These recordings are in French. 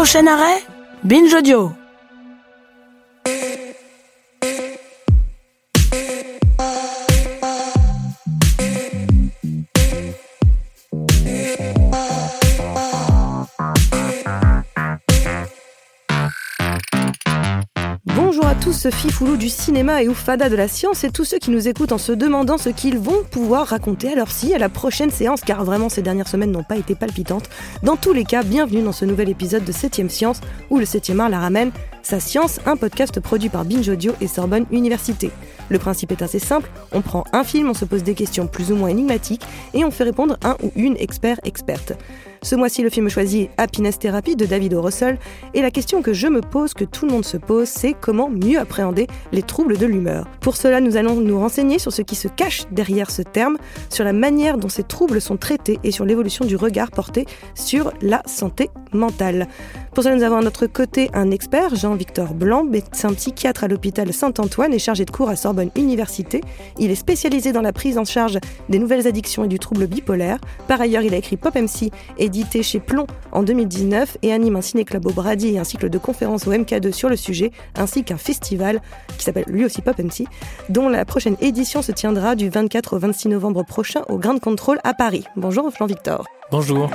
Prochain arrêt, Binge Audio. Tous, fifoulous du cinéma et oufada de la science et tous ceux qui nous écoutent en se demandant ce qu'ils vont pouvoir raconter à leur si à la prochaine séance car vraiment ces dernières semaines n'ont pas été palpitantes. Dans tous les cas, bienvenue dans ce nouvel épisode de 7ème Science où le 7ème art la ramène sa science, un podcast produit par Binge Audio et Sorbonne Université. Le principe est assez simple, on prend un film, on se pose des questions plus ou moins énigmatiques et on fait répondre un ou une expert experte. Ce mois-ci, le film choisi est Happiness Therapy de David O. Russell. Et la question que je me pose, que tout le monde se pose, c'est comment mieux appréhender les troubles de l'humeur. Pour cela, nous allons nous renseigner sur ce qui se cache derrière ce terme, sur la manière dont ces troubles sont traités et sur l'évolution du regard porté sur la santé mentale. Pour cela, nous avons à notre côté un expert, Jean-Victor Blanc, médecin psychiatre à l'hôpital Saint-Antoine et chargé de cours à Sorbonne Université. Il est spécialisé dans la prise en charge des nouvelles addictions et du trouble bipolaire. Par ailleurs, il a écrit Pop MC, édité chez Plomb en 2019 et anime un ciné-club au Brady et un cycle de conférences au MK2 sur le sujet, ainsi qu'un festival qui s'appelle lui aussi Pop MC, dont la prochaine édition se tiendra du 24 au 26 novembre prochain au Grand Control à Paris. Bonjour Jean-Victor. Bonjour.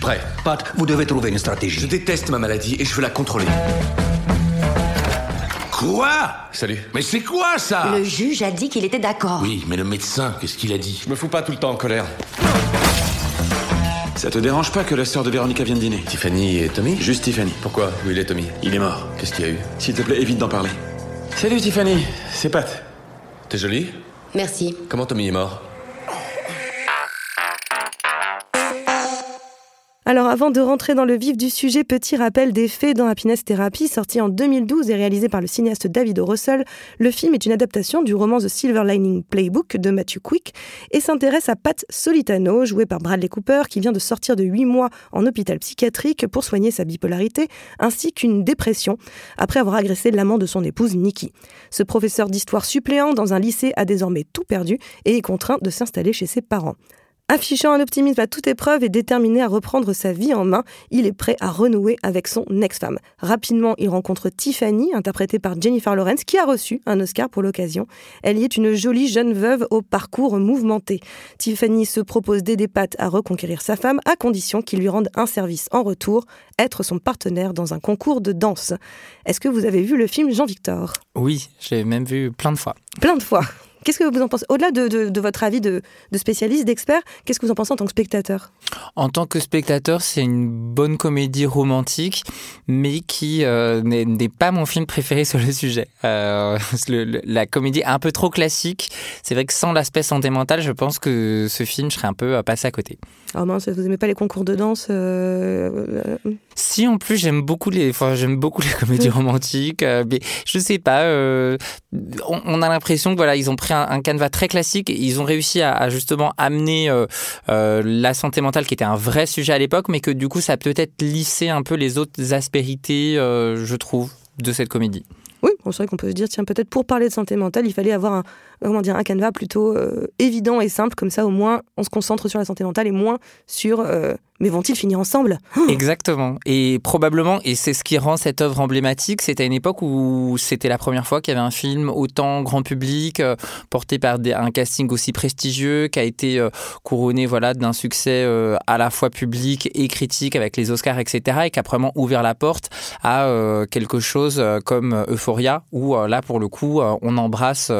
Suis prêt. Pat, vous devez trouver une stratégie. Je déteste ma maladie et je veux la contrôler. Quoi? Salut. Mais c'est quoi ça? Le juge a dit qu'il était d'accord. Oui, mais le médecin, qu'est-ce qu'il a dit? Je me fous pas tout le temps en colère. Ça te dérange pas que la sœur de Véronica vienne dîner? Tiffany et Tommy? Juste Tiffany. Pourquoi? Où il est Tommy? Il est mort. Qu'est-ce qu'il y a eu? S'il te plaît, évite d'en parler. Salut Tiffany, c'est Pat. T'es jolie? Merci. Comment Tommy est mort? Alors avant de rentrer dans le vif du sujet, petit rappel des faits dans Happiness Therapy, sorti en 2012 et réalisé par le cinéaste David O. Russell. Le film est une adaptation du roman The Silver Lining Playbook de Matthew Quick et s'intéresse à Pat Solitano, joué par Bradley Cooper, qui vient de sortir de 8 mois en hôpital psychiatrique pour soigner sa bipolarité ainsi qu'une dépression après avoir agressé l'amant de son épouse Nikki. Ce professeur d'histoire suppléant dans un lycée a désormais tout perdu et est contraint de s'installer chez ses parents. Affichant un optimisme à toute épreuve et déterminé à reprendre sa vie en main, il est prêt à renouer avec son ex-femme. Rapidement, il rencontre Tiffany, interprétée par Jennifer Lawrence, qui a reçu un Oscar pour l'occasion. Elle y est une jolie jeune veuve au parcours mouvementé. Tiffany se propose d'aider Pat à reconquérir sa femme à condition qu'il lui rende un service en retour, être son partenaire dans un concours de danse. Est-ce que vous avez vu le film Jean-Victor? Oui, j'ai même vu plein de fois. Plein de fois. Qu'est-ce que vous en pensez? Au-delà de, de, de, votre avis de, de spécialiste, d'expert, qu'est-ce que vous en pensez en tant que spectateur? En tant que spectateur, c'est une bonne comédie romantique, mais qui euh, n'est pas mon film préféré sur le sujet. Euh, le, le, la comédie est un peu trop classique. C'est vrai que sans l'aspect santé mentale, je pense que ce film, je serais un peu passé à côté. Oh mince, vous aimez pas les concours de danse euh... Si, en plus, j'aime beaucoup les, enfin, j'aime beaucoup les comédies romantiques. Euh, mais je sais pas. Euh, on, on, a l'impression que voilà, ils ont pris un, un, canevas très classique ils ont réussi à, justement amener euh, la santé mentale, qui était un vrai sujet à l'époque, mais que du coup, ça peut-être lissé un peu les autres aspérités, je trouve, de cette comédie. Oui, c'est vrai qu'on peut se dire, tiens, peut-être pour parler de santé mentale, il fallait avoir un, comment dire, un canevas plutôt euh, évident et simple, comme ça au moins on se concentre sur la santé mentale et moins sur euh, mais vont-ils finir ensemble Exactement. Et probablement, et c'est ce qui rend cette œuvre emblématique, c'était à une époque où c'était la première fois qu'il y avait un film autant grand public, euh, porté par un casting aussi prestigieux, qui a été couronné voilà, d'un succès à la fois public et critique avec les Oscars, etc. Et qui a vraiment ouvert la porte à quelque chose comme Euphoria, où là, pour le coup, on embrasse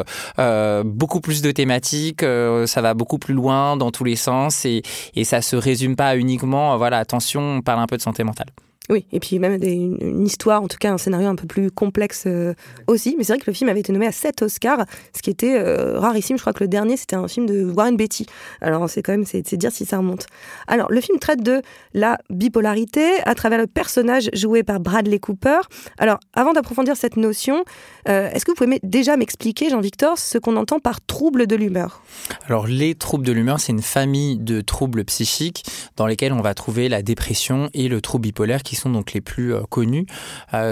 beaucoup plus de thématiques, ça va beaucoup plus loin dans tous les sens, et, et ça se résume pas uniquement voilà, attention, on parle un peu de santé mentale. Oui, et puis même une, histoire, en tout cas un scénario un peu plus complexe euh, aussi. Mais c'est vrai que le film avait été nommé à 7 Oscars, ce qui était euh, rarissime. Je crois que le dernier, c'était un film de Warren Beatty. Alors c'est quand même, c'est dire si ça remonte. Alors le film traite de la bipolarité à travers le personnage joué par Bradley Cooper. Alors avant d'approfondir cette notion, euh, est-ce que vous pouvez déjà m'expliquer, Jean-Victor, ce qu'on entend par trouble de l'humeur? Alors les troubles de l'humeur, c'est une famille de troubles psychiques dans lesquels on va trouver la dépression et le trouble bipolaire qui sont donc les plus connus.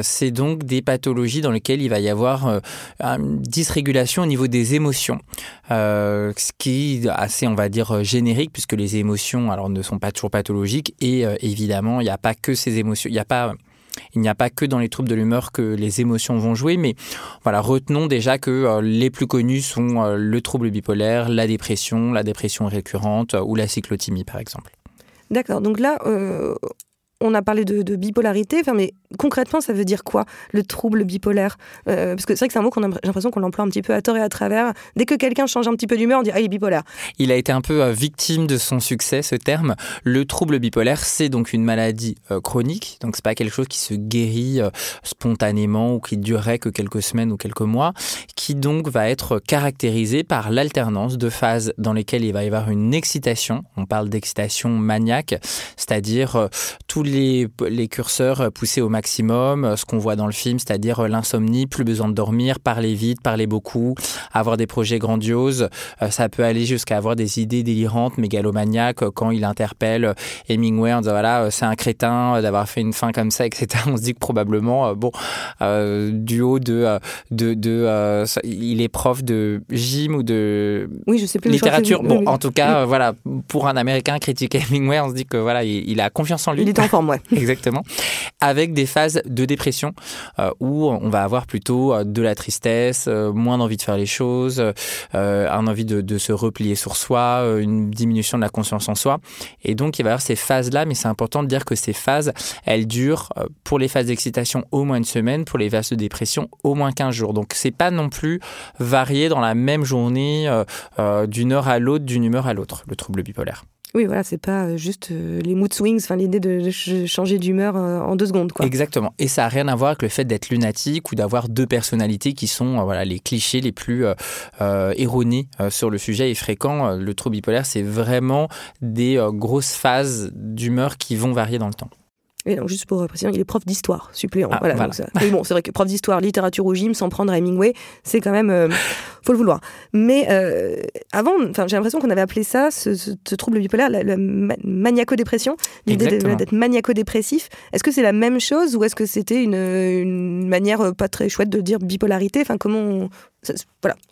c'est donc des pathologies dans lesquelles il va y avoir une dysrégulation au niveau des émotions, ce qui est assez, on va dire, générique puisque les émotions, alors, ne sont pas toujours pathologiques et évidemment, il n'y a pas que ces émotions, il n'y a pas il n'y a pas que dans les troubles de l'humeur que les émotions vont jouer, mais voilà, retenons déjà que euh, les plus connus sont euh, le trouble bipolaire, la dépression, la dépression récurrente euh, ou la cyclothymie par exemple. D'accord, donc là, on a parlé de, bipolarité, mais concrètement, ça veut dire quoi, le trouble bipolaire? Euh, Parce que c'est vrai que c'est un mot qu'on a l'impression qu'on l'emploie un petit peu à tort et à travers. Dès que quelqu'un change un petit peu d'humeur, on dit Ah, il est bipolaire. Il a été un peu euh, victime de son succès, ce terme. Le trouble bipolaire, c'est donc une maladie euh, chronique, donc c'est pas quelque chose qui se guérit spontanément ou qui durerait que quelques semaines ou quelques mois, qui donc va être caractérisé par l'alternance de phases dans lesquelles il va y avoir une excitation. On parle d'excitation maniaque, c'est-à-dire tous les, les curseurs poussés au maximum, ce qu'on voit dans le film, c'est-à-dire l'insomnie, plus besoin de dormir, parler vite, parler beaucoup, avoir des projets grandioses. Euh, ça peut aller jusqu'à avoir des idées délirantes, mégalomaniaques, quand il interpelle Hemingway en disant voilà, euh, c'est un crétin d'avoir fait une fin comme ça, etc. On se dit que probablement, euh, bon, du haut de, de, de il est prof de gym ou de oui, je sais plus littérature. Bon, en tout cas, voilà, pour un Américain critiquer Hemingway, on se dit que voilà, il, a confiance en lui. Il est en Exactement. Avec des phases de dépression euh, où on va avoir plutôt euh, de la tristesse, euh, moins d'envie de faire les choses, un envie de, se replier sur soi, une diminution de la conscience en soi. Et donc, il va y avoir ces phases-là, mais c'est important de dire que ces phases, elles durent pour les phases d'excitation au moins une semaine, pour les phases de dépression au moins 15 jours. Donc, c'est pas non plus varié dans la même journée d'une heure à l'autre, d'une humeur à l'autre, le trouble bipolaire. Oui, voilà, c'est pas euh, juste euh, les mood swings, enfin l'idée de changer d'humeur euh, en deux secondes. Quoi. Exactement. Et ça n'a rien à voir avec le fait d'être lunatique ou d'avoir deux personnalités qui sont voilà, les clichés les plus erronés sur le sujet et fréquents. Le trouble bipolaire, c'est vraiment des grosses phases d'humeur qui vont varier dans le temps. Et donc, juste pour préciser, il est prof d'histoire, suppléant. Ah, voilà, Mais bon, c'est vrai que prof d'histoire, littérature au gym, sans prendre Hemingway, c'est quand même. Euh, faut le vouloir. Mais euh, avant, j'ai l'impression qu'on avait appelé ça, ce, trouble bipolaire, la, maniaco-dépression, l'idée d'être maniaco-dépressif. Est-ce que c'est la même chose ou est-ce que c'était une, une, manière pas très chouette de dire bipolarité? Enfin, comment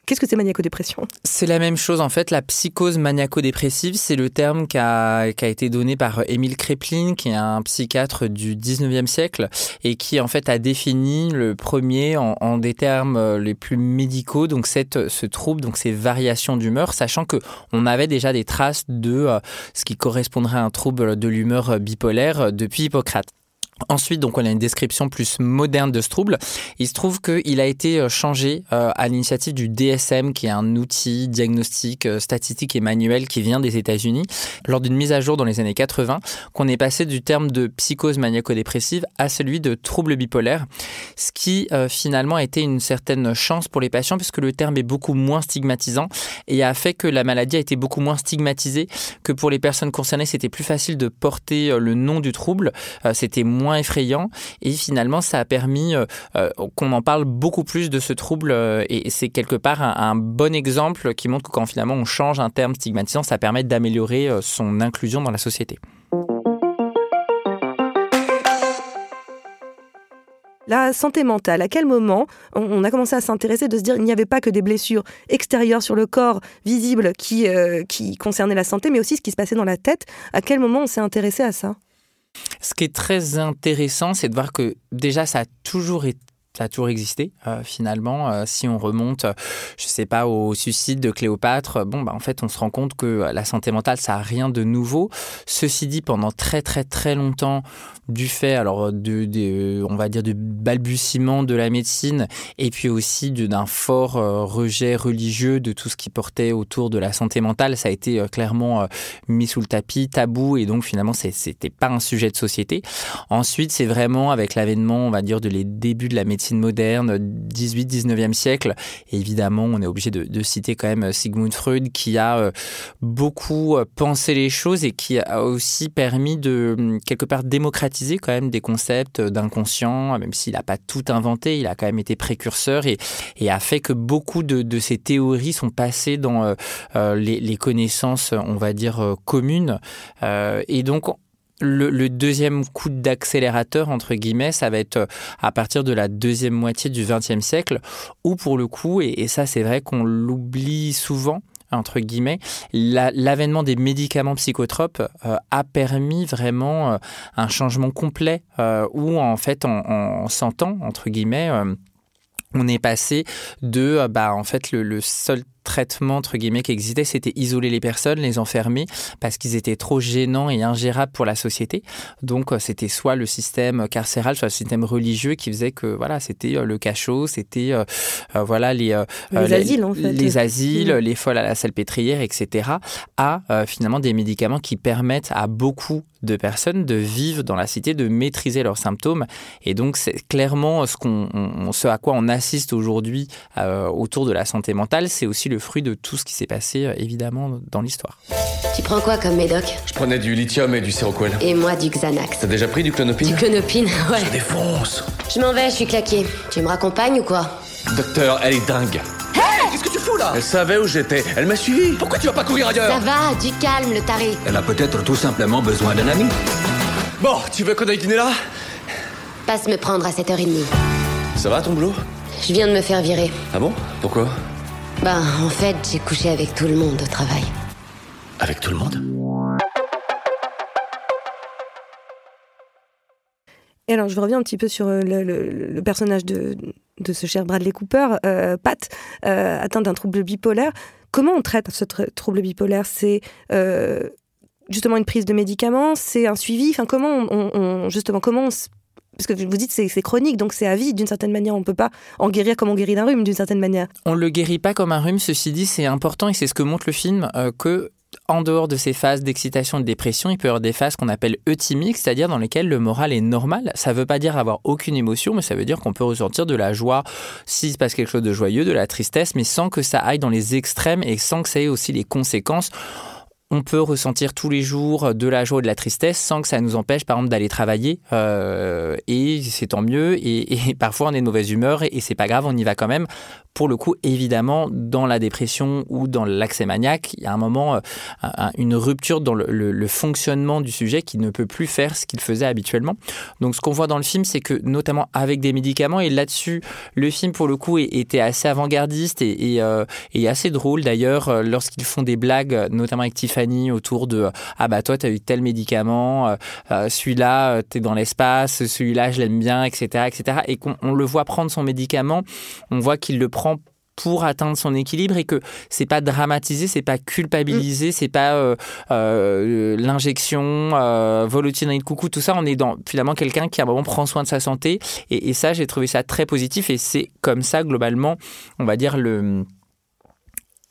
Qu'est-ce que c'est maniaco-dépression C'est la même chose en fait. La psychose maniaco-dépressive, c'est le terme qui a, qui a, été donné par Émile Kreplin, qui est un psychiatre du 19e siècle et qui en fait a défini le premier en, des termes euh, les plus médicaux, donc cette, ce trouble, donc ces variations d'humeur, sachant que on avait déjà des traces de euh, ce qui correspondrait à un trouble de l'humeur bipolaire depuis Hippocrate. Ensuite, donc, on a une description plus moderne de ce trouble. Il se trouve qu'il a été euh, changé euh, à l'initiative du DSM, qui est un outil diagnostique euh, statistique et manuel qui vient des États-Unis, lors d'une mise à jour dans les années 80, qu'on est passé du terme de psychose maniaco-dépressive à celui de trouble bipolaire, ce qui finalement a été une certaine chance pour les patients, puisque le terme est beaucoup moins stigmatisant et a fait que la maladie a été beaucoup moins stigmatisée, que pour les personnes concernées, c'était plus facile de porter le nom du trouble, c'était moins effrayant. Et finalement, ça a permis euh, euh, qu'on en parle beaucoup plus de ce trouble. Euh, et c'est quelque part un, bon exemple qui montre que quand finalement on change un terme stigmatisant, ça permet d'améliorer son inclusion dans la société. La santé mentale, à quel moment on a commencé à s'intéresser, de se dire qu'il n'y avait pas que des blessures extérieures sur le corps, visibles, qui, qui concernaient la santé, mais aussi ce qui se passait dans la tête? À quel moment on s'est intéressé à ça? Ce qui est très intéressant, c'est de voir que déjà, ça a toujours été a existé euh, finalement. Euh, si on remonte, je ne sais pas, au suicide de Cléopâtre, bon, bah, en fait, on se rend compte que la santé mentale, ça n'a rien de nouveau. Ceci dit, pendant très très très longtemps, du fait, alors, de, on va dire, du balbutiement de la médecine et puis aussi d'un fort euh, rejet religieux de tout ce qui portait autour de la santé mentale. Ça a été euh, clairement euh, mis sous le tapis, tabou et donc finalement, c'était pas un sujet de société. Ensuite, c'est vraiment avec l'avènement, on va dire, de les débuts de la médecine moderne, 18-19e siècle. Évidemment, on est obligé de, de, citer quand même Sigmund Freud qui a beaucoup pensé les choses et qui a aussi permis de, quelque part, démocratiser quand même des concepts d'inconscient, même s'il n'a pas tout inventé, il a quand même été précurseur et, a fait que beaucoup de, de ces théories sont passées dans euh, euh, les, connaissances, on va dire, euh, communes. et donc, le, deuxième coup d'accélérateur, entre guillemets, ça va être à partir de la deuxième moitié du XXe siècle, où pour le coup, et ça c'est vrai qu'on l'oublie souvent, entre guillemets, l'avènement des médicaments psychotropes euh, a permis vraiment euh, un changement complet euh, où en fait en, en 100 ans, entre guillemets, on est passé de bah en fait le, le seul traitement entre guillemets qui existait, c'était isoler les personnes, les enfermer parce qu'ils étaient trop gênants et ingérables pour la société. Donc euh, c'était soit le système carcéral, soit le système religieux qui faisait que voilà, c'était euh, le cachot, c'était euh, voilà les les asiles en fait. les asiles, mm. les folles à la salpêtrière, etc. À finalement des médicaments qui permettent à beaucoup de personnes de vivre dans la cité, de maîtriser leurs symptômes. Et donc, c'est clairement ce, qu'on, ce à quoi on assiste aujourd'hui autour de la santé mentale. C'est aussi le le fruit de tout ce qui s'est passé, euh, évidemment, dans l'histoire. Tu prends quoi comme médoc? Je prenais du lithium et du séroquel. Et moi, du Xanax. T'as déjà pris du clonopine? Du clonopine, ouais. Je défonce. Je m'en vais, je suis claqué. Tu me raccompagnes ou quoi? Docteur, elle est dingue. Hé Qu'est-ce que tu fous là? Elle savait où j'étais. Elle m'a suivi. Pourquoi tu vas pas courir ailleurs? Ça va, du calme, le taré. Elle a peut-être tout simplement besoin d'un ami. Bon, tu veux qu'on aille dîner là? Passe me prendre à 7h30. Ça va ton boulot? Je viens de me faire virer. Ah bon? Pourquoi? Ben, en fait, j'ai couché avec tout le monde au travail. Avec tout le monde Et alors, je reviens un petit peu sur euh, le, personnage de, de, ce cher Bradley Cooper, euh, Pat, euh, atteint d'un trouble bipolaire. Comment on traite ce trouble bipolaire? C'est justement une prise de médicaments? C'est un suivi? Enfin, comment on, justement, comment on parce que vous dites c'est chronique, donc c'est à vie d'une certaine manière. On ne peut pas en guérir comme on guérit d'un rhume d'une certaine manière. On le guérit pas comme un rhume. Ceci dit, c'est important et c'est ce que montre le film euh, que en dehors de ces phases d'excitation et de dépression, il peut y avoir des phases qu'on appelle euthymiques, c'est-à-dire dans lesquelles le moral est normal. Ça ne veut pas dire avoir aucune émotion, mais ça veut dire qu'on peut ressentir de la joie s'il se passe quelque chose de joyeux, de la tristesse, mais sans que ça aille dans les extrêmes et sans que ça ait aussi les conséquences on peut ressentir tous les jours de la joie et de la tristesse sans que ça nous empêche, par exemple, d'aller travailler. Euh, et c'est tant mieux. Et, parfois, on est de mauvaise humeur et, c'est pas grave, on y va quand même. Pour le coup, évidemment, dans la dépression ou dans l'accès maniaque, il y a un moment, euh, une rupture dans le, fonctionnement du sujet qui ne peut plus faire ce qu'il faisait habituellement. Donc, ce qu'on voit dans le film, c'est que notamment avec des médicaments, et là-dessus, le film, pour le coup, était assez avant-gardiste et, euh, assez drôle d'ailleurs, lorsqu'ils font des blagues, notamment avec Autour de ah bah toi tu as eu tel médicament, euh, euh, celui-là euh, tu es dans l'espace, celui-là je l'aime bien, etc. etc. Et qu'on le voit prendre son médicament, on voit qu'il le prend pour atteindre son équilibre et que c'est pas dramatisé, c'est pas culpabilisé, c'est pas l'injection, euh, de coucou, tout ça. On est dans finalement quelqu'un qui à un moment prend soin de sa santé et ça j'ai trouvé ça très positif et c'est comme ça globalement, on va dire le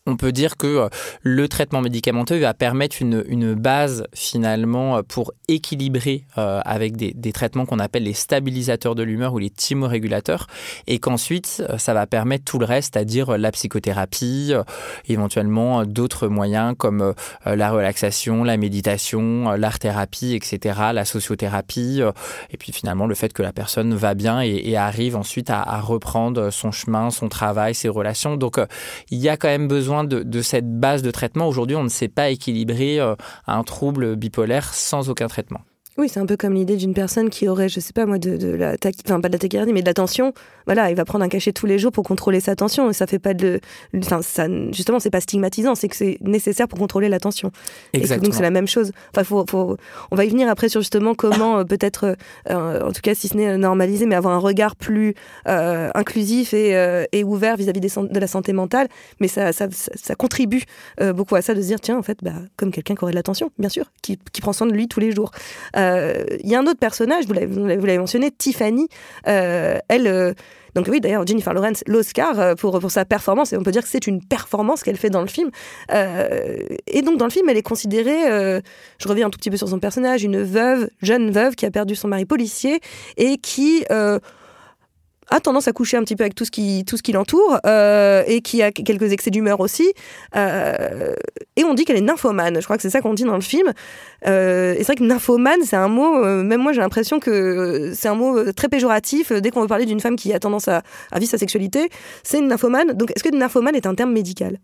on peut dire que euh, le traitement médicamenteux va permettre une, une base finalement euh, pour équilibrer euh, avec des, des traitements qu'on appelle les stabilisateurs de l'humeur ou les thymorégulateurs et qu'ensuite ça va permettre tout le reste, c'est-à-dire la psychothérapie, éventuellement d'autres moyens comme la relaxation, la méditation, l'art-thérapie, etc., la sociothérapie et puis finalement le fait que la personne va bien et, arrive ensuite à, à, reprendre son chemin, son travail, ses relations. Donc il y a quand même besoin de, cette base de traitement. Aujourd'hui, on ne sait pas équilibrer euh, un trouble bipolaire sans aucun traitement. Oui, c'est un peu comme l'idée d'une personne qui aurait, je sais pas moi, de, la enfin pas de la tachycardie, mais de la tension. Voilà, il va prendre un cachet tous les jours pour contrôler sa tension et ça fait pas de, enfin ça, justement, c'est pas stigmatisant, c'est que c'est nécessaire pour contrôler la tension. Exactement. donc c'est la même chose. Enfin, faut, faut, on va y venir après sur justement comment euh, peut-être, euh, en tout cas si ce n'est normaliser, mais avoir un regard plus euh, inclusif et, et ouvert vis-à-vis de la santé mentale. Mais ça, ça, ça, contribue beaucoup à ça de se dire tiens en fait, bah, comme quelqu'un qui aurait de la tension, bien sûr, qui, qui prend soin de lui tous les jours. Euh, il y a un autre personnage, vous l'avez mentionné, Tiffany. Euh, elle. Euh, donc oui, d'ailleurs, Jennifer Lawrence, l'Oscar pour, pour sa performance, et on peut dire que c'est une performance qu'elle fait dans le film. et donc dans le film, elle est considérée, je reviens un tout petit peu sur son personnage, une veuve, jeune veuve qui a perdu son mari policier et qui a tendance à coucher un petit peu avec tout ce qui, qui l'entoure euh, et qui a quelques excès d'humeur aussi. Euh, et on dit qu'elle est nymphomane. Je crois que c'est ça qu'on dit dans le film. Euh, et c'est vrai que nymphomane, c'est un mot, même moi j'ai l'impression que c'est un mot très péjoratif. Dès qu'on veut parler d'une femme qui a tendance à, à vivre sa sexualité, c'est une nymphomane. Donc est-ce que nymphomane est un terme médical?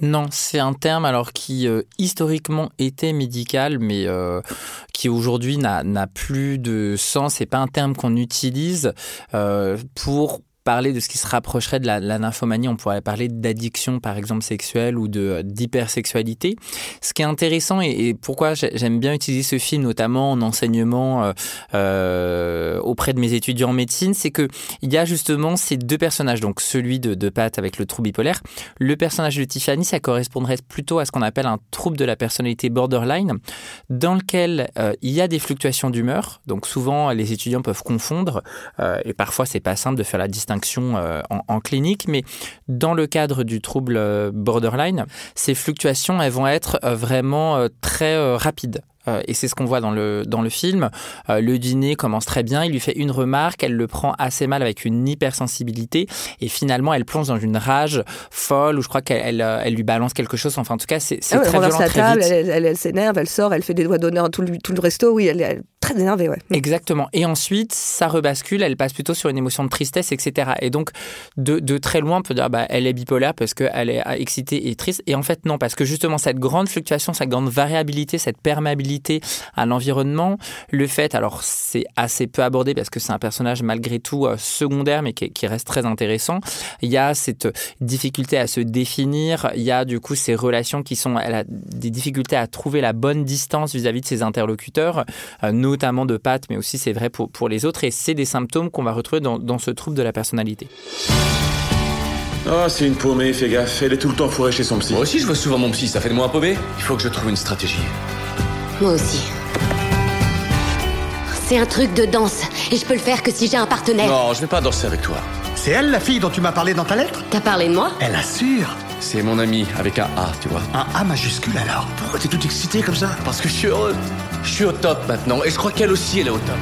Non, c'est un terme alors qui euh, historiquement était médical, mais euh, qui aujourd'hui n'a plus de sens. C'est pas un terme qu'on utilise euh, pour parler de ce qui se rapprocherait de la, nymphomanie, on pourrait parler d'addiction par exemple sexuelle ou de d'hypersexualité. Ce qui est intéressant et, pourquoi j'aime bien utiliser ce film notamment en enseignement euh, euh, auprès de mes étudiants en médecine, c'est que il y a justement ces deux personnages, donc celui de, de Pat avec le trouble bipolaire, le personnage de Tiffany, ça correspondrait plutôt à ce qu'on appelle un trouble de la personnalité borderline, dans lequel euh, il y a des fluctuations d'humeur. Donc souvent les étudiants peuvent confondre et parfois c'est pas simple de faire la distinction euh, en, clinique, mais dans le cadre du trouble euh, borderline, ces fluctuations, elles vont être euh, vraiment très rapides. Et c'est ce qu'on voit dans le, dans le film. Euh, le dîner commence très bien, il lui fait une remarque, elle le prend assez mal avec une hypersensibilité, et finalement elle plonge dans une rage folle, où je crois qu'elle elle, lui balance quelque chose. Enfin, en tout cas, c'est ah très violent, très table, vite. Elle, s'énerve, elle sort, elle fait des doigts d'honneur tout le, tout le resto. Oui, elle très énervée. Ouais. Exactement. Et ensuite, ça rebascule, elle passe plutôt sur une émotion de tristesse, etc. Et donc, de, très loin, on peut dire, bah, elle est bipolaire parce qu'elle est excitée et triste. Et en fait, non, parce que justement, cette grande fluctuation, cette grande variabilité, cette perméabilité, à l'environnement. Le fait, alors c'est assez peu abordé parce que c'est un personnage malgré tout euh, secondaire mais qui, reste très intéressant. Il y a cette difficulté à se définir, il y a du coup ces relations qui sont, elle a des difficultés à trouver la bonne distance vis-à-vis de ses interlocuteurs, euh, notamment de Pat, mais aussi c'est vrai pour, pour les autres et c'est des symptômes qu'on va retrouver dans, dans ce trouble de la personnalité. Oh, c'est une paumée, fais gaffe. Elle est tout le temps fourrée chez son psy. Moi aussi, je vois souvent mon psy. Ça fait de moi un paumé Il faut que je trouve une stratégie. Moi aussi. C'est un truc de danse, et je peux le faire que si j'ai un partenaire. Non, je vais pas danser avec toi. C'est elle la fille dont tu m'as parlé dans ta lettre? T'as parlé de moi? Elle assure C'est mon ami, avec un A, tu vois. Un A majuscule alors Pourquoi t'es tout excité comme ça? Parce que je suis heureux. Je suis au top maintenant, et je crois qu'elle aussi, elle est au top.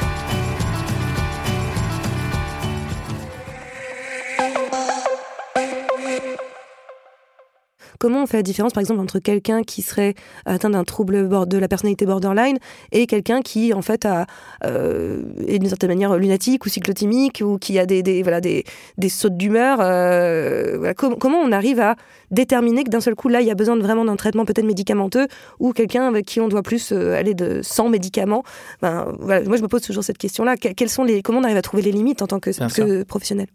Comment on fait la différence, par exemple, entre quelqu'un qui serait atteint d'un trouble de la personnalité borderline et quelqu'un qui, en fait, a, euh, est d'une certaine manière lunatique ou cyclotimique ou qui a des, des voilà, des, des sautes d'humeur euh, Comment on arrive à déterminer que d'un seul coup, là, il y a besoin de, vraiment d'un traitement peut-être médicamenteux ou quelqu'un avec qui on doit plus euh, aller de, sans médicaments ben, voilà, Moi, je me pose toujours cette question-là. Quelles sont les, comment on arrive à trouver les limites en tant que, que professionnel?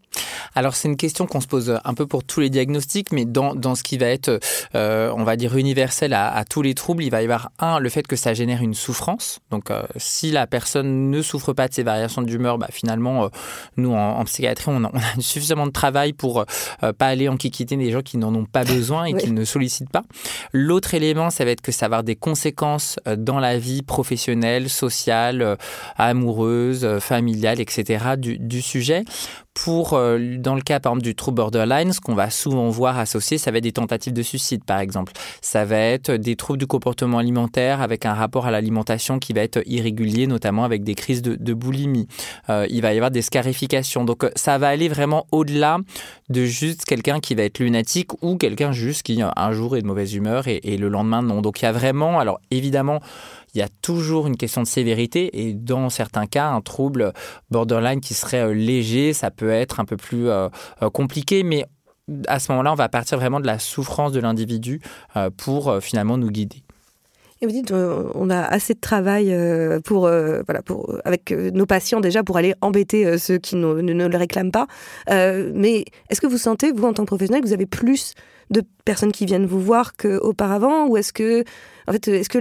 Alors, c'est une question qu'on se pose un peu pour tous les diagnostics, mais dans, dans ce qui va être euh, on va dire, universel à, tous les troubles, il va y avoir un, le fait que ça génère une souffrance. Donc, euh, si la personne ne souffre pas de ces variations d'humeur, bah, finalement, euh, nous, en, psychiatrie, on a, suffisamment de travail pour pas aller enquiquiter des gens qui n'en ont pas besoin et qui ne sollicitent pas. L'autre élément, ça va être que ça va avoir des conséquences dans la vie professionnelle, sociale, amoureuse, familiale, etc. du, du sujet pour, euh, dans le cas par exemple du trouble borderline, ce qu'on va souvent voir associé, ça va être des tentatives de suicide par exemple. Ça va être des troubles du comportement alimentaire avec un rapport à l'alimentation qui va être irrégulier, notamment avec des crises de, boulimie. Euh, il va y avoir des scarifications. Donc euh, ça va aller vraiment au-delà de juste quelqu'un qui va être lunatique ou quelqu'un juste qui un jour est de mauvaise humeur et, et le lendemain non. Donc il y a vraiment, alors évidemment, il y a toujours une question de sévérité et dans certains cas, un trouble borderline qui serait euh, léger, ça peut être un peu plus euh, euh, compliqué, mais à ce moment-là, on va partir vraiment de la souffrance de l'individu pour finalement nous guider. Et vous dites, on a assez de travail pour, voilà, pour, avec nos patients déjà pour aller embêter ceux qui ne, le réclament pas. mais est-ce que vous sentez, vous, en tant que professionnel, que vous avez plus de personnes qui viennent vous voir qu'auparavant Ou est-ce que, en fait, est-ce que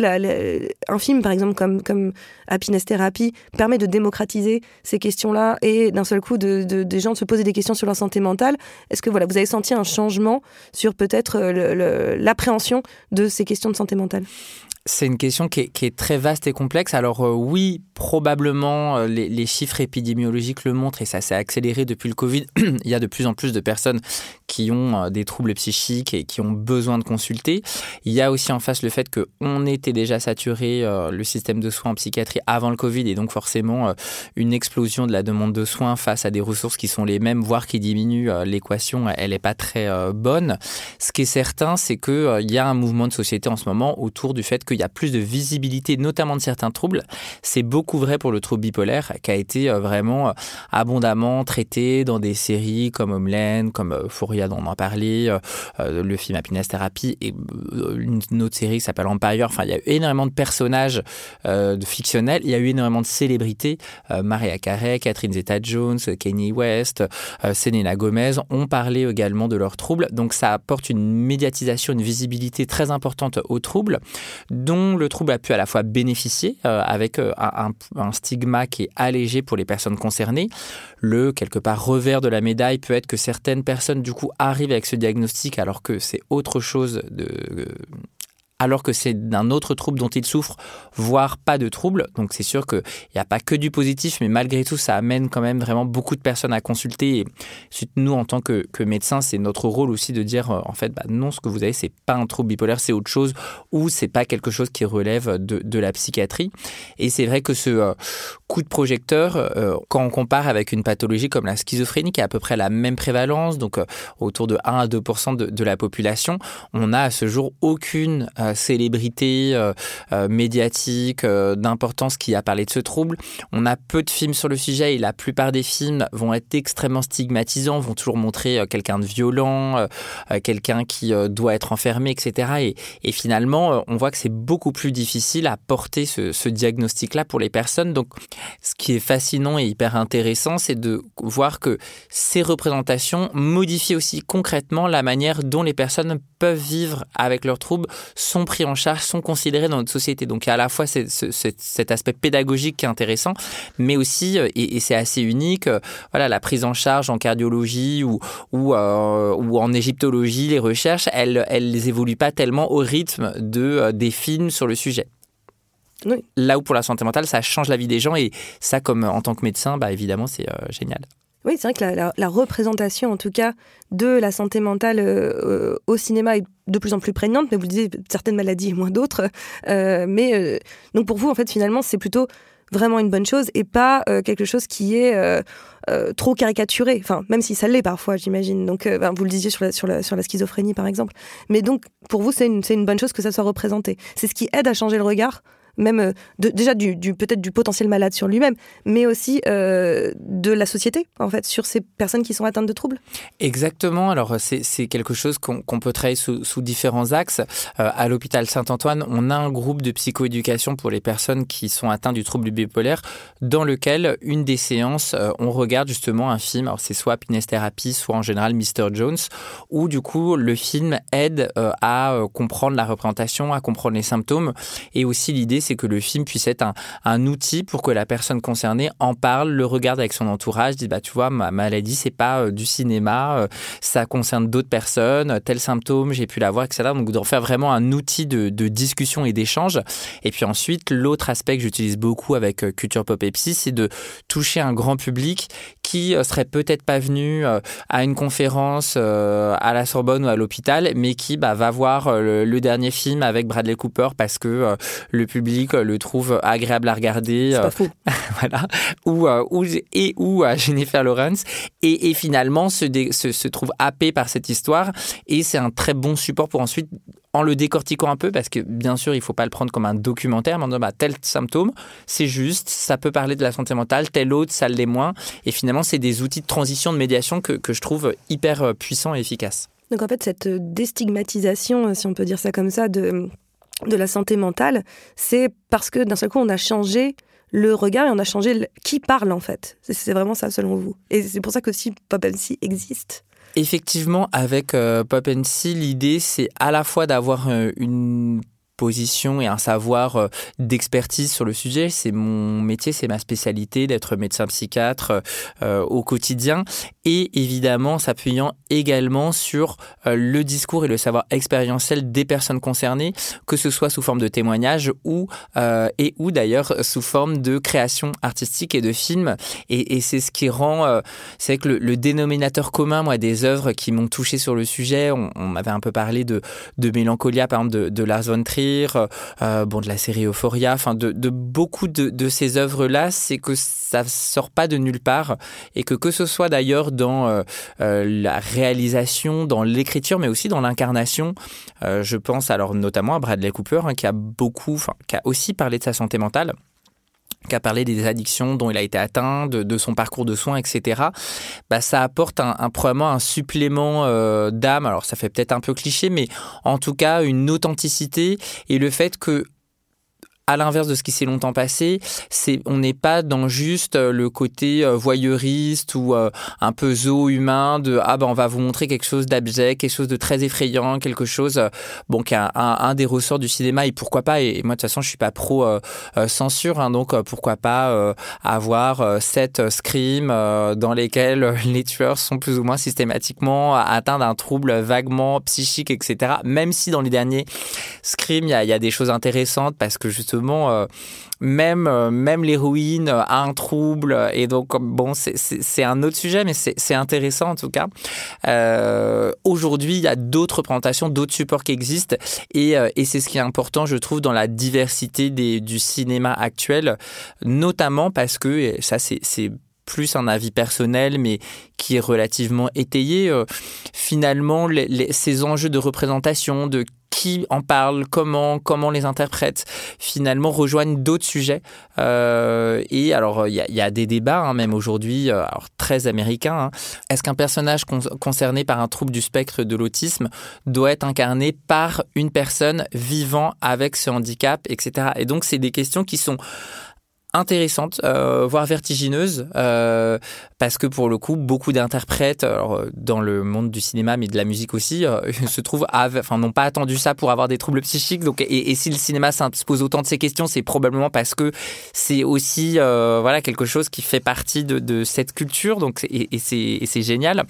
un film, par exemple, comme, comme Happiness Therapy, permet de démocratiser ces questions-là et d'un seul coup de, des gens de se poser des questions sur leur santé mentale? Est-ce que voilà, vous avez senti un changement sur peut-être l'appréhension de ces questions de santé mentale? C'est une question qui est, très vaste et complexe. Alors euh, oui, probablement euh, les, chiffres épidémiologiques le montrent et ça s'est accéléré depuis le Covid. Il y a de plus en plus de personnes qui ont euh, des troubles psychiques et qui ont besoin de consulter. Il y a aussi en face le fait qu'on était déjà saturé le système de soins en psychiatrie avant le Covid et donc forcément une explosion de la demande de soins face à des ressources qui sont les mêmes, voire qui diminuent. L'équation, elle n'est pas très bonne. Ce qui est certain, c'est qu'il y a un mouvement de société en ce moment autour du fait que qu'il y a plus de visibilité, notamment de certains troubles. C'est beaucoup vrai pour le trouble bipolaire, qui a été euh, vraiment euh, abondamment traité dans des séries comme Homeland, comme Euphoria dont on en parlait, le film Happiness Therapy et une autre série qui s'appelle Empire. Enfin, il y a eu énormément de personnages fictionnels. Il y a eu énormément de célébrités. Maria Carey, Catherine Zeta-Jones, Kanye West, Selena Gomez ont parlé également de leurs troubles. Donc ça apporte une médiatisation, une visibilité très importante aux troubles, dont le trouble a pu à la fois bénéficier euh, avec euh, un, un, stigma qui est allégé pour les personnes concernées. Le, quelque part, revers de la médaille peut être que certaines personnes, du coup, arrivent avec ce diagnostic alors que c'est autre chose de alors que c'est d'un autre trouble dont il souffre, voire pas de trouble. Donc c'est sûr qu'il n'y a pas que du positif, mais malgré tout, ça amène quand même vraiment beaucoup de personnes à consulter. Et nous, en tant que, médecins, c'est notre rôle aussi de dire, euh, en fait, bah non, ce que vous avez, c'est pas un trouble bipolaire, c'est autre chose, ou c'est pas quelque chose qui relève de, la psychiatrie. Et c'est vrai que ce euh, coup de projecteur, euh, quand on compare avec une pathologie comme la schizophrénie, qui a à peu près la même prévalence, donc autour de 1 à 2 de, de, la population, on n'a à ce jour aucune célébrité euh, euh, médiatique euh, d'importance qui a parlé de ce trouble. On a peu de films sur le sujet et la plupart des films vont être extrêmement stigmatisants, vont toujours montrer quelqu'un de violent, quelqu'un qui doit être enfermé, etc. Et, finalement, on voit que c'est beaucoup plus difficile à porter ce, diagnostic-là pour les personnes. Donc, ce qui est fascinant et hyper intéressant, c'est de voir que ces représentations modifient aussi concrètement la manière dont les personnes peuvent vivre avec leurs troubles, sont pris en charge, sont considérés dans notre société. Donc il y a à la fois cet aspect pédagogique qui est intéressant, mais aussi, euh, et, c'est assez unique, euh, voilà, la prise en charge en cardiologie ou, ou, euh, ou en égyptologie, les recherches, elles, elles évoluent pas tellement au rythme de, des films sur le sujet. Là où pour la santé mentale, ça change la vie des gens et ça, comme en tant que médecin, bah, évidemment, c'est génial. Oui, c'est vrai que la, représentation, en tout cas, de la santé mentale euh, au cinéma est de plus en plus prégnante, mais vous le disiez, certaines maladies et moins d'autres. Euh, mais euh, donc pour vous, en fait, finalement, c'est plutôt vraiment une bonne chose et pas quelque chose qui est trop caricaturé. Enfin, même si ça l'est parfois, j'imagine. Donc, vous le disiez sur la, schizophrénie, par exemple. Mais donc, pour vous, c'est une bonne chose que ça soit représenté. C'est ce qui aide à changer le regard même euh, déjà du, peut-être du potentiel malade sur lui-même, mais aussi euh, de la société, en fait, sur ces personnes qui sont atteintes de troubles Exactement. Alors, c'est quelque chose qu'on peut travailler sous, différents axes. Euh, à l'hôpital Saint-Antoine, on a un groupe de psychoéducation pour les personnes qui sont atteintes du trouble bipolaire, dans lequel une des séances, on regarde justement un film. Alors, c'est soit Happiness Therapy, soit en général Mr. Jones, où du coup, le film aide à comprendre la représentation, à comprendre les symptômes. Et aussi, l'idée, c'est que le film puisse être un, outil pour que la personne concernée en parle, le regarde avec son entourage, dit bah tu vois ma maladie c'est pas euh, du cinéma, euh, ça concerne d'autres personnes, tel symptôme j'ai pu l'avoir, etc. Donc d'en faire vraiment un outil de, discussion et d'échange. Et puis ensuite l'autre aspect que j'utilise beaucoup avec euh, Culture Pop et Psy, c'est de toucher un grand public qui serait peut-être pas venu à une conférence à la Sorbonne ou à l'hôpital, mais qui bah, va voir le, dernier film avec Bradley Cooper parce que le public le trouve agréable à regarder. C'est pas faux. voilà. Ou, euh, ou, et ou à Jennifer Lawrence. Et, et finalement se, se, se, trouve happé par cette histoire. Et c'est un très bon support pour ensuite en le décortiquant un peu, parce que bien sûr, il ne faut pas le prendre comme un documentaire, mais en disant bah, tel symptôme, c'est juste, ça peut parler de la santé mentale, tel autre, ça l'est moins. Et finalement, c'est des outils de transition, de médiation que, que je trouve hyper euh, puissants et efficaces. Donc en fait, cette déstigmatisation, si on peut dire ça comme ça, de, de la santé mentale, c'est parce que d'un seul coup, on a changé le regard et on a changé qui parle en fait. C'est vraiment ça selon vous. Et c'est pour ça que si Pop existe. Effectivement, avec euh, Pop l'idée c'est à la fois d'avoir euh, une position et un savoir euh, d'expertise sur le sujet. C'est mon métier, c'est ma spécialité d'être médecin psychiatre euh, au quotidien et évidemment s'appuyant également sur euh, le discours et le savoir expérientiel des personnes concernées, que ce soit sous forme de témoignages ou et ou d'ailleurs sous forme de création artistique et de films. Et, c'est ce qui rend, c'est que le, dénominateur commun, moi, des œuvres qui m'ont touché sur le sujet, on, m'avait un peu parlé de, de Mélancolia, par exemple, de, de Lars von Trier, euh, bon, de la série Euphoria, enfin de, beaucoup de, ces œuvres-là, c'est que ça sort pas de nulle part et que que ce soit d'ailleurs dans euh, euh, la réalisation, dans l'écriture, mais aussi dans l'incarnation. Euh, je pense alors notamment à Bradley Cooper, hein, qui a beaucoup, qui a aussi parlé de sa santé mentale qui a parlé des addictions dont il a été atteint, de, son parcours de soins, etc. Bah, ça apporte un, un probablement un supplément d'âme. Alors ça fait peut-être un peu cliché, mais en tout cas une authenticité et le fait que à l'inverse de ce qui s'est longtemps passé, c'est on n'est pas dans juste euh, le côté euh, voyeuriste ou euh, un peu zoo humain de ah ben on va vous montrer quelque chose d'abject, quelque chose de très effrayant, quelque chose bon qui est un, des ressorts du cinéma et pourquoi pas et, moi de toute façon je suis pas pro censure hein, donc pourquoi pas avoir sept screams dans lesquels les tueurs sont plus ou moins systématiquement atteints d'un trouble vaguement psychique etc. Même si dans les derniers screams il y y a des choses intéressantes parce que justement euh, même euh, même l'héroïne a un trouble et donc bon c'est un autre sujet mais c'est intéressant en tout cas euh, aujourd'hui il y a d'autres représentations d'autres supports qui existent et, c'est ce qui est important je trouve dans la diversité du cinéma actuel notamment parce que ça c'est plus un avis personnel, mais qui est relativement étayé. Finalement, ces enjeux de représentation, de qui en parle, comment, comment les interprète, finalement rejoignent d'autres sujets. Euh, et alors, il y, a des débats, hein, même aujourd'hui, euh, très américains. Hein. Est-ce qu'un personnage con concerné par un trouble du spectre de l'autisme doit être incarné par une personne vivant avec ce handicap, etc. Et donc, c'est des questions qui sont intéressante, euh, voire vertigineuse, euh, parce que pour le coup, beaucoup d'interprètes dans le monde du cinéma, mais de la musique aussi, euh, se trouvent, enfin, n'ont pas attendu ça pour avoir des troubles psychiques. Donc, et, si le cinéma se pose autant de ces questions, c'est probablement parce que c'est aussi, euh, voilà, quelque chose qui fait partie de, cette culture. Donc, et, c'est génial.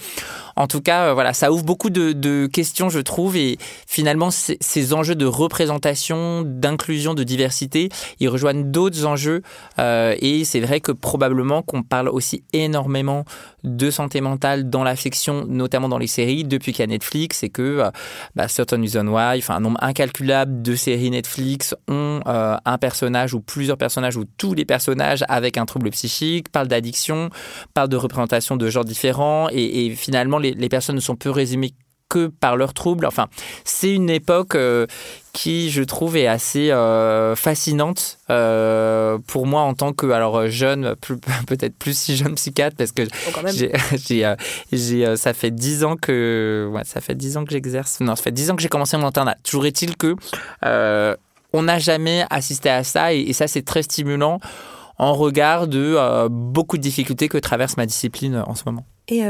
En tout cas, euh, voilà, ça ouvre beaucoup de, questions, je trouve, et finalement, ces enjeux de représentation, d'inclusion, de diversité, ils rejoignent d'autres enjeux euh, et c'est vrai que probablement qu'on parle aussi énormément de santé mentale dans la fiction, notamment dans les séries, depuis qu'il y a Netflix, et que euh, bah, Certain Reason Why, enfin un nombre incalculable de séries Netflix ont euh, un personnage ou plusieurs personnages ou tous les personnages avec un trouble psychique, parlent d'addiction, parlent de représentation de genres différents, et, et finalement les, les personnes ne sont peu résumées que par leurs troubles. Enfin, c'est une époque euh, qui, je trouve, est assez euh, fascinante euh, pour moi en tant que alors jeune, peut-être plus si jeune psychiatre, parce que oh, j'ai, ça fait dix ans que ouais, ça fait dix ans que j'exerce. Non, ça fait dix ans que j'ai commencé mon internat. Toujours est-il que on n'a jamais assisté à ça, et, et ça c'est très stimulant en regard de beaucoup de difficultés que traverse ma discipline en ce moment. Et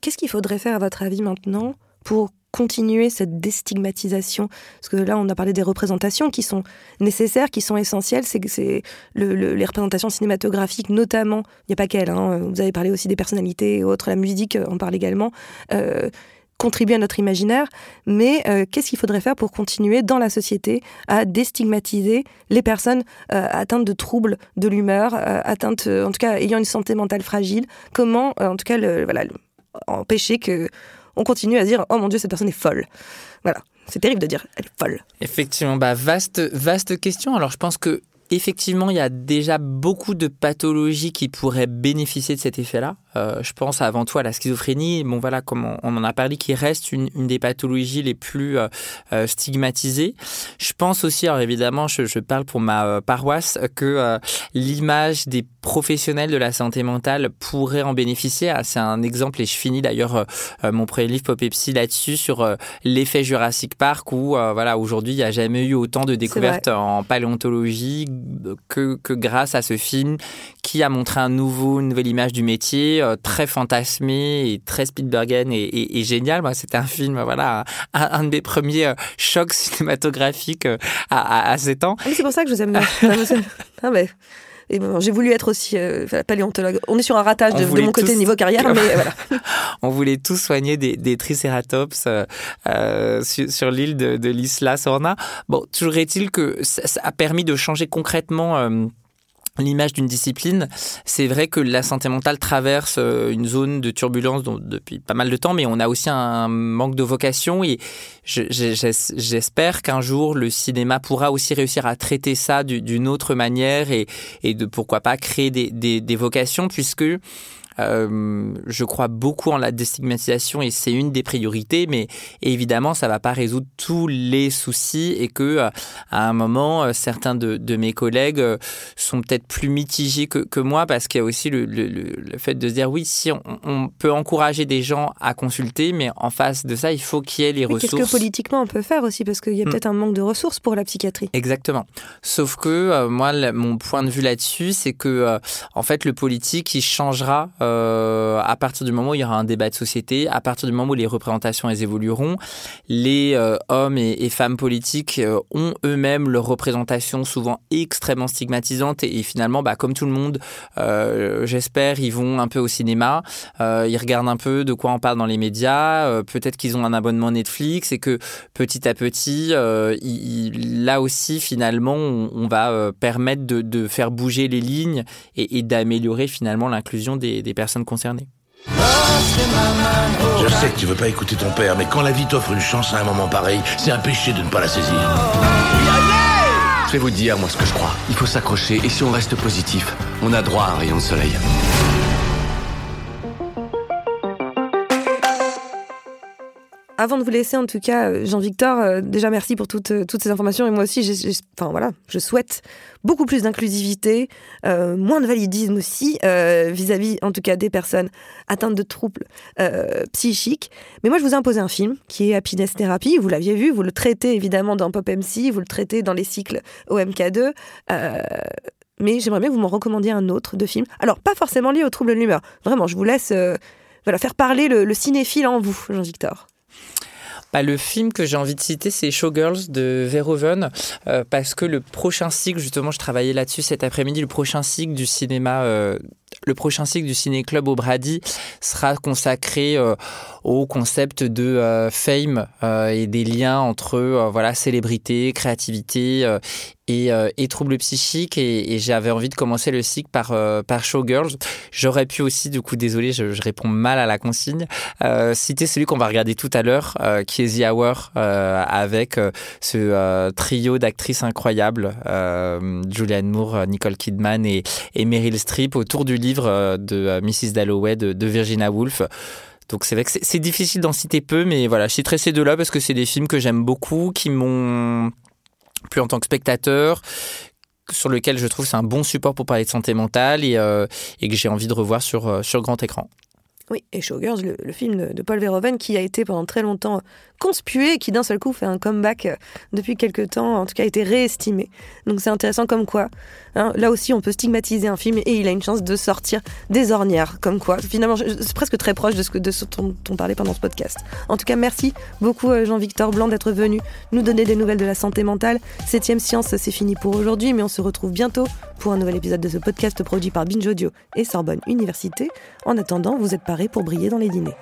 qu'est-ce qu'il faudrait faire à votre avis maintenant? Pour continuer cette déstigmatisation Parce que là, on a parlé des représentations qui sont nécessaires, qui sont essentielles. C'est le, le, les représentations cinématographiques, notamment. Il n'y a pas qu'elles. Hein, vous avez parlé aussi des personnalités et autres. La musique en parle également. Euh, contribuer à notre imaginaire, mais euh, qu'est-ce qu'il faudrait faire pour continuer dans la société à déstigmatiser les personnes euh, atteintes de troubles de l'humeur, euh, atteintes, en tout cas ayant une santé mentale fragile? Comment, en tout cas, empêcher que on continue à dire oh mon dieu cette personne est folle. Voilà, c'est terrible de dire elle est folle. Effectivement, bah vaste vaste question. Alors je pense que effectivement, il y a déjà beaucoup de pathologies qui pourraient bénéficier de cet effet-là. Euh, je pense avant tout à la schizophrénie, bon voilà, comme on, on en a parlé, qui reste une, une des pathologies les plus euh, euh, stigmatisées. Je pense aussi, alors évidemment, je, je parle pour ma euh, paroisse, que l'image des professionnels de la santé mentale pourrait en bénéficier. Ah, C'est un exemple, et je finis d'ailleurs mon premier livre Pop et Psy là-dessus, sur l'effet Jurassic Park, où voilà, aujourd'hui, il n'y a jamais eu autant de découvertes en paléontologie que, que grâce à ce film qui a montré un nouveau, une nouvelle image du métier, très fantasmé et très Spielbergen et, et, et génial. Moi, c'était un film, voilà, un, un, de mes premiers euh, chocs cinématographiques euh, à, à, à 7 ans. Oui, c'est pour ça que je vous aime mais... Bon, j'ai voulu être aussi euh, paléontologue. On est sur un ratage de, de mon côté tous... niveau carrière, mais voilà. On voulait tous soigner des, des tricératops euh, sur, sur l'île de, de l'Isla Sorna. Bon, toujours est-il que ça, ça, a permis de changer concrètement. Euh, l'image d'une discipline. C'est vrai que la santé mentale traverse euh, une zone de turbulence depuis pas mal de temps, mais on a aussi un manque de vocation et j'espère qu'un jour le cinéma pourra aussi réussir à traiter ça d'une autre manière et, de pourquoi pas créer des, des vocations puisque Euh, je crois beaucoup en la déstigmatisation et c'est une des priorités, mais évidemment, ça va pas résoudre tous les soucis et que euh, à un moment, euh, certains de, de mes collègues sont peut-être plus mitigés que, que moi parce qu'il y a aussi le, le, le, fait de se dire oui, si on, on, peut encourager des gens à consulter, mais en face de ça, il faut qu'il y ait les mais ressources. Qu'est-ce que politiquement on peut faire aussi parce qu'il y a peut-être un manque de ressources pour la psychiatrie. Exactement. Sauf que euh, moi, mon point de vue là-dessus, c'est que euh, en fait, le politique, il changera euh, à partir du moment où il y aura un débat de société, à partir du moment où les représentations elles évolueront. Les euh, hommes et, femmes politiques euh, ont eux-mêmes leur représentation souvent extrêmement stigmatisante et, finalement, bah, comme tout le monde, j'espère, ils vont un peu au cinéma, ils regardent un peu de quoi on parle dans les médias, peut-être qu'ils ont un abonnement Netflix et que petit à petit, là aussi, finalement, on, va permettre de, faire bouger les lignes et, et d'améliorer finalement l'inclusion des, des personnes concernées. Je sais que tu veux pas écouter ton père, mais quand la vie t'offre une chance à un moment pareil, c'est un péché de ne pas la saisir. Je vais vous dire, moi, ce que je crois. Il faut s'accrocher, et si on reste positif, on a droit à un rayon de soleil. Avant de vous laisser, en tout cas, Jean-Victor, euh, déjà merci pour toutes, euh, toutes ces informations. Et moi aussi, enfin, voilà, je souhaite beaucoup plus d'inclusivité, euh, moins de validisme aussi, euh, vis-à-vis, en tout cas, des personnes atteintes de troubles euh, psychiques. Mais moi, je vous ai imposé un film qui est Happiness Therapy. Vous l'aviez vu, vous le traitez évidemment dans Pop MC, vous le traitez dans les cycles OMK2. mais j'aimerais bien que vous m'en recommandiez un autre de film. Alors, pas forcément lié aux troubles de l'humeur. Vraiment, je vous laisse faire parler le, le cinéphile en vous, Jean-Victor. Bah, le film que j'ai envie de citer, c'est Showgirls de Verhoeven, euh, parce que le prochain cycle, justement, je travaillais là-dessus cet après-midi, le prochain cycle du cinéma, euh, le prochain cycle du Ciné Club au Brady sera consacré euh, au concept de fame et des liens entre voilà célébrité, créativité et, euh, et, troubles psychiques et, j'avais envie de commencer le cycle par euh, Showgirls. J'aurais pu aussi du coup désolé je, réponds mal à la consigne euh, citer celui qu'on va regarder tout à l'heure qui est The Hour avec ce trio d'actrices incroyables Julianne Moore, Nicole Kidman et, Meryl Streep autour du livre de Mrs Dalloway de, de Virginia Woolf. Donc c'est vrai que c'est difficile d'en citer peu, mais voilà, je citerai ces deux-là parce que c'est des films que j'aime beaucoup, qui m'ont plus en tant que spectateur, sur lequel je trouve c'est un bon support pour parler de santé mentale et, euh, que j'ai envie de revoir sur, euh, sur grand écran. Oui, et Showgirls, le, le, film de, Paul Verhoeven, qui a été pendant très longtemps conspué, qui d'un seul coup fait un comeback depuis quelques temps, en tout cas a été réestimé. Donc c'est intéressant comme quoi, hein, là aussi on peut stigmatiser un film et il a une chance de sortir des ornières, comme quoi. Finalement, c'est presque très proche de ce, que, de ce dont on parlait pendant ce podcast. En tout cas, merci beaucoup Jean-Victor Blanc d'être venu nous donner des nouvelles de la santé mentale. Septième Science, c'est fini pour aujourd'hui, mais on se retrouve bientôt pour un nouvel épisode de ce podcast produit par Binge Audio et Sorbonne Université. En attendant, vous êtes parés pour briller dans les dîners.